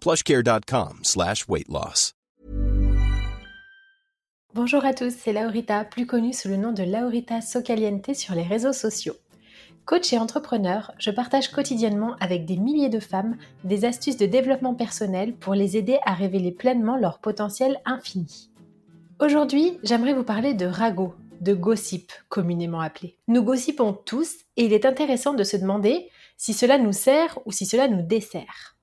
plushcare.com slash weight loss. Bonjour à tous, c'est Laurita, plus connue sous le nom de Laurita Socaliente sur les réseaux sociaux. Coach et entrepreneur, je partage quotidiennement avec des milliers de femmes des astuces de développement personnel pour les aider à révéler pleinement leur potentiel infini. Aujourd'hui, j'aimerais vous parler de ragot, de gossip communément appelé. Nous gossipons tous et il est intéressant de se demander si cela nous sert ou si cela nous dessert.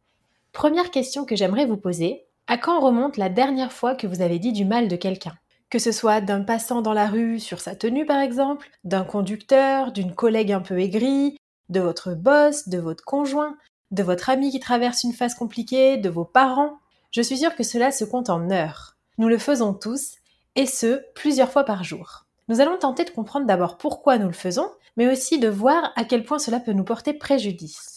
Première question que j'aimerais vous poser, à quand remonte la dernière fois que vous avez dit du mal de quelqu'un? Que ce soit d'un passant dans la rue sur sa tenue par exemple, d'un conducteur, d'une collègue un peu aigrie, de votre boss, de votre conjoint, de votre ami qui traverse une phase compliquée, de vos parents? Je suis sûre que cela se compte en heures. Nous le faisons tous, et ce, plusieurs fois par jour. Nous allons tenter de comprendre d'abord pourquoi nous le faisons, mais aussi de voir à quel point cela peut nous porter préjudice.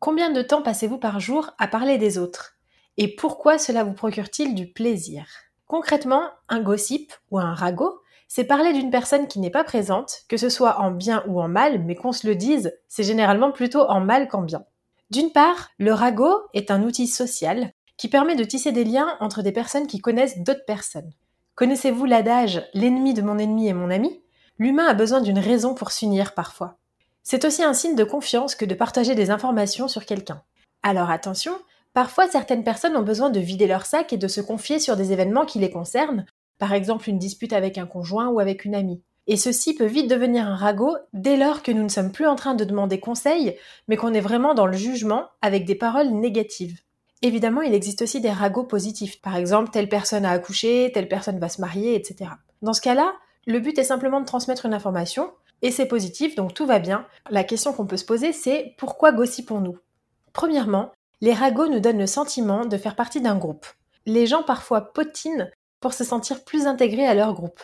Combien de temps passez-vous par jour à parler des autres? Et pourquoi cela vous procure-t-il du plaisir? Concrètement, un gossip ou un ragot, c'est parler d'une personne qui n'est pas présente, que ce soit en bien ou en mal, mais qu'on se le dise, c'est généralement plutôt en mal qu'en bien. D'une part, le ragot est un outil social qui permet de tisser des liens entre des personnes qui connaissent d'autres personnes. Connaissez-vous l'adage L'ennemi de mon ennemi est mon ami? L'humain a besoin d'une raison pour s'unir parfois. C'est aussi un signe de confiance que de partager des informations sur quelqu'un. Alors attention, parfois certaines personnes ont besoin de vider leur sac et de se confier sur des événements qui les concernent, par exemple une dispute avec un conjoint ou avec une amie. Et ceci peut vite devenir un ragot dès lors que nous ne sommes plus en train de demander conseil, mais qu'on est vraiment dans le jugement avec des paroles négatives. Évidemment, il existe aussi des ragots positifs. Par exemple, telle personne a accouché, telle personne va se marier, etc. Dans ce cas-là, le but est simplement de transmettre une information, et c'est positif, donc tout va bien. La question qu'on peut se poser, c'est pourquoi gossipons-nous? Premièrement, les ragots nous donnent le sentiment de faire partie d'un groupe. Les gens parfois potinent pour se sentir plus intégrés à leur groupe.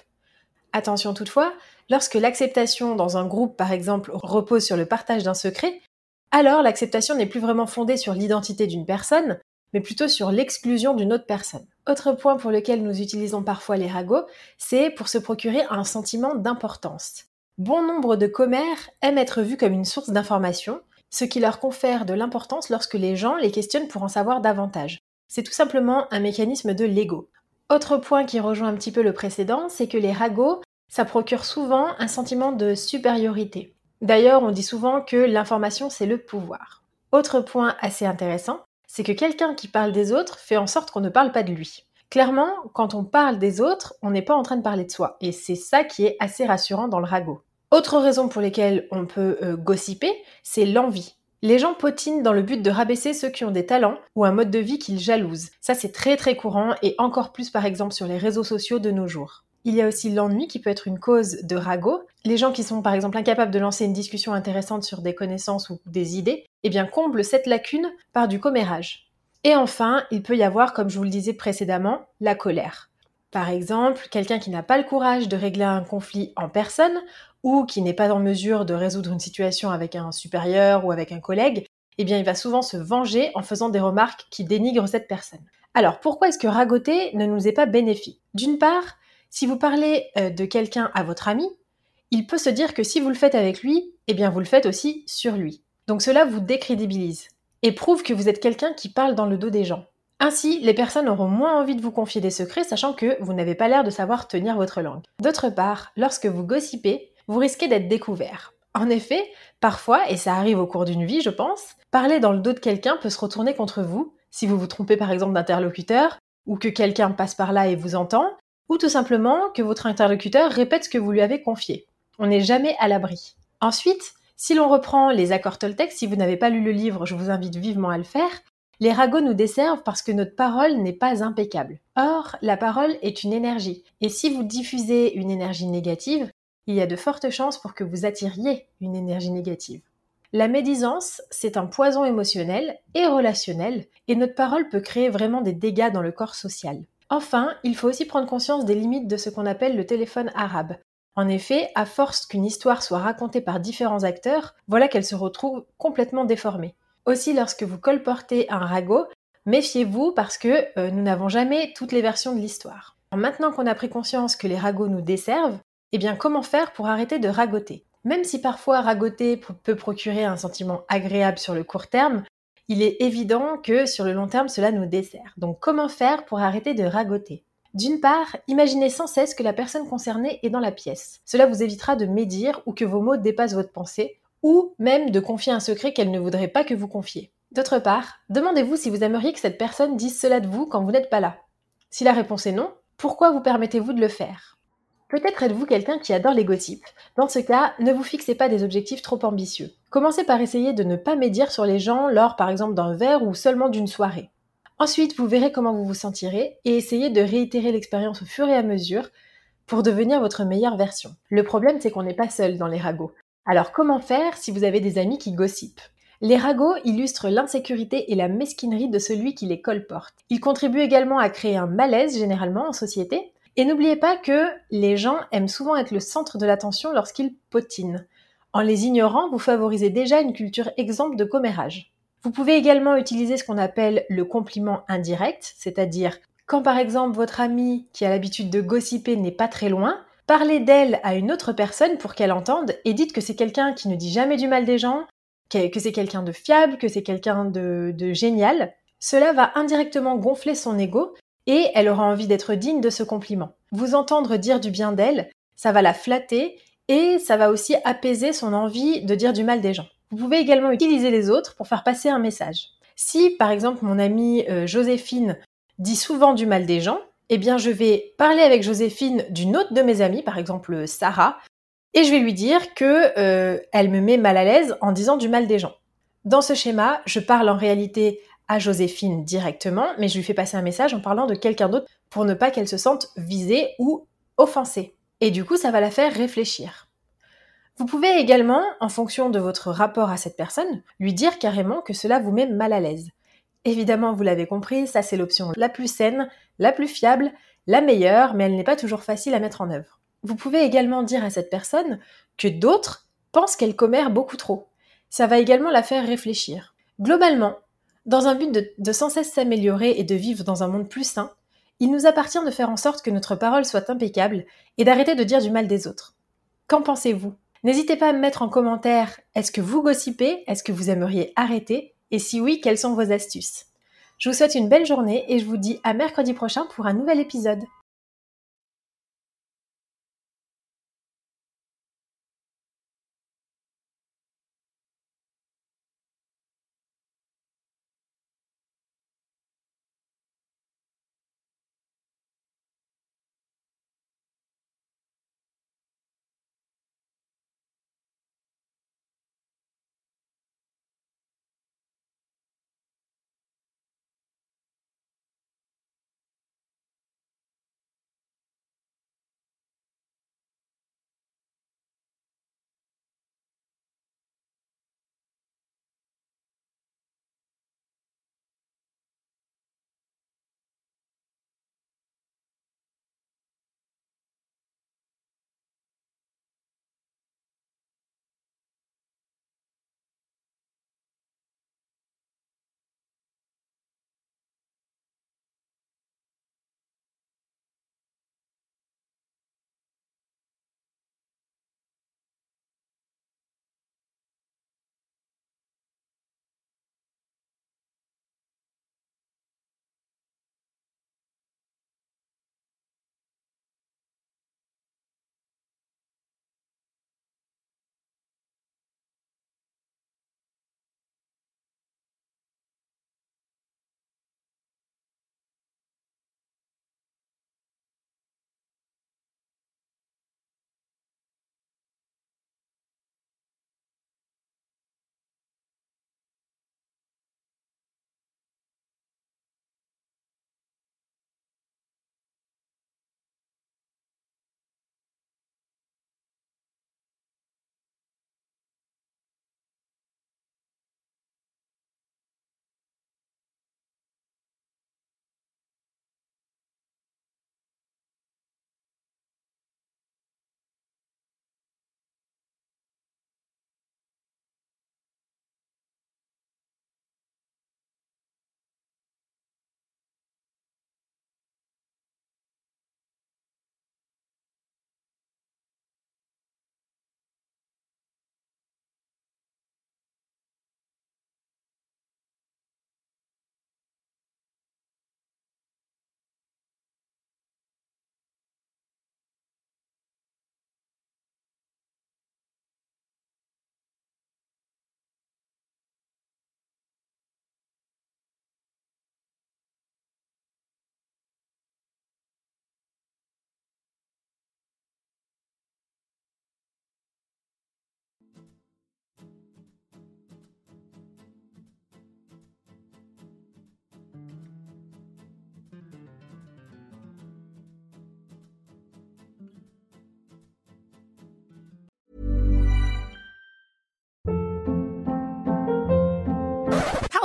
Attention toutefois, lorsque l'acceptation dans un groupe, par exemple, repose sur le partage d'un secret, alors l'acceptation n'est plus vraiment fondée sur l'identité d'une personne, mais plutôt sur l'exclusion d'une autre personne. Autre point pour lequel nous utilisons parfois les ragots, c'est pour se procurer un sentiment d'importance. Bon nombre de commères aiment être vus comme une source d'information, ce qui leur confère de l'importance lorsque les gens les questionnent pour en savoir davantage. C'est tout simplement un mécanisme de l'ego. Autre point qui rejoint un petit peu le précédent, c'est que les ragots, ça procure souvent un sentiment de supériorité. D'ailleurs, on dit souvent que l'information, c'est le pouvoir. Autre point assez intéressant, c'est que quelqu'un qui parle des autres fait en sorte qu'on ne parle pas de lui. Clairement, quand on parle des autres, on n'est pas en train de parler de soi. Et c'est ça qui est assez rassurant dans le ragot. Autre raison pour lesquelles on peut euh, gossiper, c'est l'envie. Les gens potinent dans le but de rabaisser ceux qui ont des talents ou un mode de vie qu'ils jalousent. Ça c'est très très courant et encore plus par exemple sur les réseaux sociaux de nos jours. Il y a aussi l'ennui qui peut être une cause de ragot. Les gens qui sont par exemple incapables de lancer une discussion intéressante sur des connaissances ou des idées, eh bien comblent cette lacune par du commérage. Et enfin, il peut y avoir, comme je vous le disais précédemment, la colère. Par exemple, quelqu'un qui n'a pas le courage de régler un conflit en personne ou qui n'est pas en mesure de résoudre une situation avec un supérieur ou avec un collègue, eh bien il va souvent se venger en faisant des remarques qui dénigrent cette personne. Alors pourquoi est-ce que ragoter ne nous est pas bénéfique? D'une part, si vous parlez euh, de quelqu'un à votre ami, il peut se dire que si vous le faites avec lui, eh bien vous le faites aussi sur lui. Donc cela vous décrédibilise et prouve que vous êtes quelqu'un qui parle dans le dos des gens. Ainsi, les personnes auront moins envie de vous confier des secrets, sachant que vous n'avez pas l'air de savoir tenir votre langue. D'autre part, lorsque vous gossipez, vous risquez d'être découvert. En effet, parfois, et ça arrive au cours d'une vie, je pense, parler dans le dos de quelqu'un peut se retourner contre vous, si vous vous trompez par exemple d'interlocuteur, ou que quelqu'un passe par là et vous entend, ou tout simplement que votre interlocuteur répète ce que vous lui avez confié. On n'est jamais à l'abri. Ensuite, si l'on reprend les accords Toltec, si vous n'avez pas lu le livre, je vous invite vivement à le faire, les ragots nous desservent parce que notre parole n'est pas impeccable. Or, la parole est une énergie, et si vous diffusez une énergie négative, il y a de fortes chances pour que vous attiriez une énergie négative. La médisance, c'est un poison émotionnel et relationnel, et notre parole peut créer vraiment des dégâts dans le corps social. Enfin, il faut aussi prendre conscience des limites de ce qu'on appelle le téléphone arabe, en effet, à force qu'une histoire soit racontée par différents acteurs, voilà qu'elle se retrouve complètement déformée. Aussi, lorsque vous colportez un ragot, méfiez-vous parce que euh, nous n'avons jamais toutes les versions de l'histoire. Maintenant qu'on a pris conscience que les ragots nous desservent, eh bien comment faire pour arrêter de ragoter? Même si parfois ragoter peut procurer un sentiment agréable sur le court terme, il est évident que sur le long terme cela nous dessert. Donc comment faire pour arrêter de ragoter? D'une part, imaginez sans cesse que la personne concernée est dans la pièce. Cela vous évitera de médire ou que vos mots dépassent votre pensée, ou même de confier un secret qu'elle ne voudrait pas que vous confiez. D'autre part, demandez-vous si vous aimeriez que cette personne dise cela de vous quand vous n'êtes pas là. Si la réponse est non, pourquoi vous permettez-vous de le faire? Peut-être êtes-vous quelqu'un qui adore les gossips. Dans ce cas, ne vous fixez pas des objectifs trop ambitieux. Commencez par essayer de ne pas médire sur les gens lors par exemple d'un verre ou seulement d'une soirée. Ensuite, vous verrez comment vous vous sentirez et essayez de réitérer l'expérience au fur et à mesure pour devenir votre meilleure version. Le problème, c'est qu'on n'est pas seul dans les ragots. Alors comment faire si vous avez des amis qui gossipent? Les ragots illustrent l'insécurité et la mesquinerie de celui qui les colporte. Ils contribuent également à créer un malaise généralement en société. Et n'oubliez pas que les gens aiment souvent être le centre de l'attention lorsqu'ils potinent. En les ignorant, vous favorisez déjà une culture exempte de commérage. Vous pouvez également utiliser ce qu'on appelle le compliment indirect, c'est-à-dire quand par exemple votre amie qui a l'habitude de gossiper n'est pas très loin, parlez d'elle à une autre personne pour qu'elle entende et dites que c'est quelqu'un qui ne dit jamais du mal des gens, que c'est quelqu'un de fiable, que c'est quelqu'un de, de génial. Cela va indirectement gonfler son ego et elle aura envie d'être digne de ce compliment. Vous entendre dire du bien d'elle, ça va la flatter et ça va aussi apaiser son envie de dire du mal des gens. Vous pouvez également utiliser les autres pour faire passer un message. Si, par exemple, mon amie euh, Joséphine dit souvent du mal des gens, eh bien, je vais parler avec Joséphine d'une autre de mes amies, par exemple Sarah, et je vais lui dire que euh, elle me met mal à l'aise en disant du mal des gens. Dans ce schéma, je parle en réalité à Joséphine directement, mais je lui fais passer un message en parlant de quelqu'un d'autre pour ne pas qu'elle se sente visée ou offensée. Et du coup, ça va la faire réfléchir. Vous pouvez également, en fonction de votre rapport à cette personne, lui dire carrément que cela vous met mal à l'aise. Évidemment, vous l'avez compris, ça c'est l'option la plus saine, la plus fiable, la meilleure, mais elle n'est pas toujours facile à mettre en œuvre. Vous pouvez également dire à cette personne que d'autres pensent qu'elle commère beaucoup trop. Ça va également la faire réfléchir. Globalement, dans un but de, sans cesse s'améliorer et de vivre dans un monde plus sain, il nous appartient de faire en sorte que notre parole soit impeccable et d'arrêter de dire du mal des autres. Qu'en pensez-vous? N'hésitez pas à me mettre en commentaire est-ce que vous gossipez? Est-ce que vous aimeriez arrêter? Et si oui, quelles sont vos astuces? Je vous souhaite une belle journée et je vous dis à mercredi prochain pour un nouvel épisode.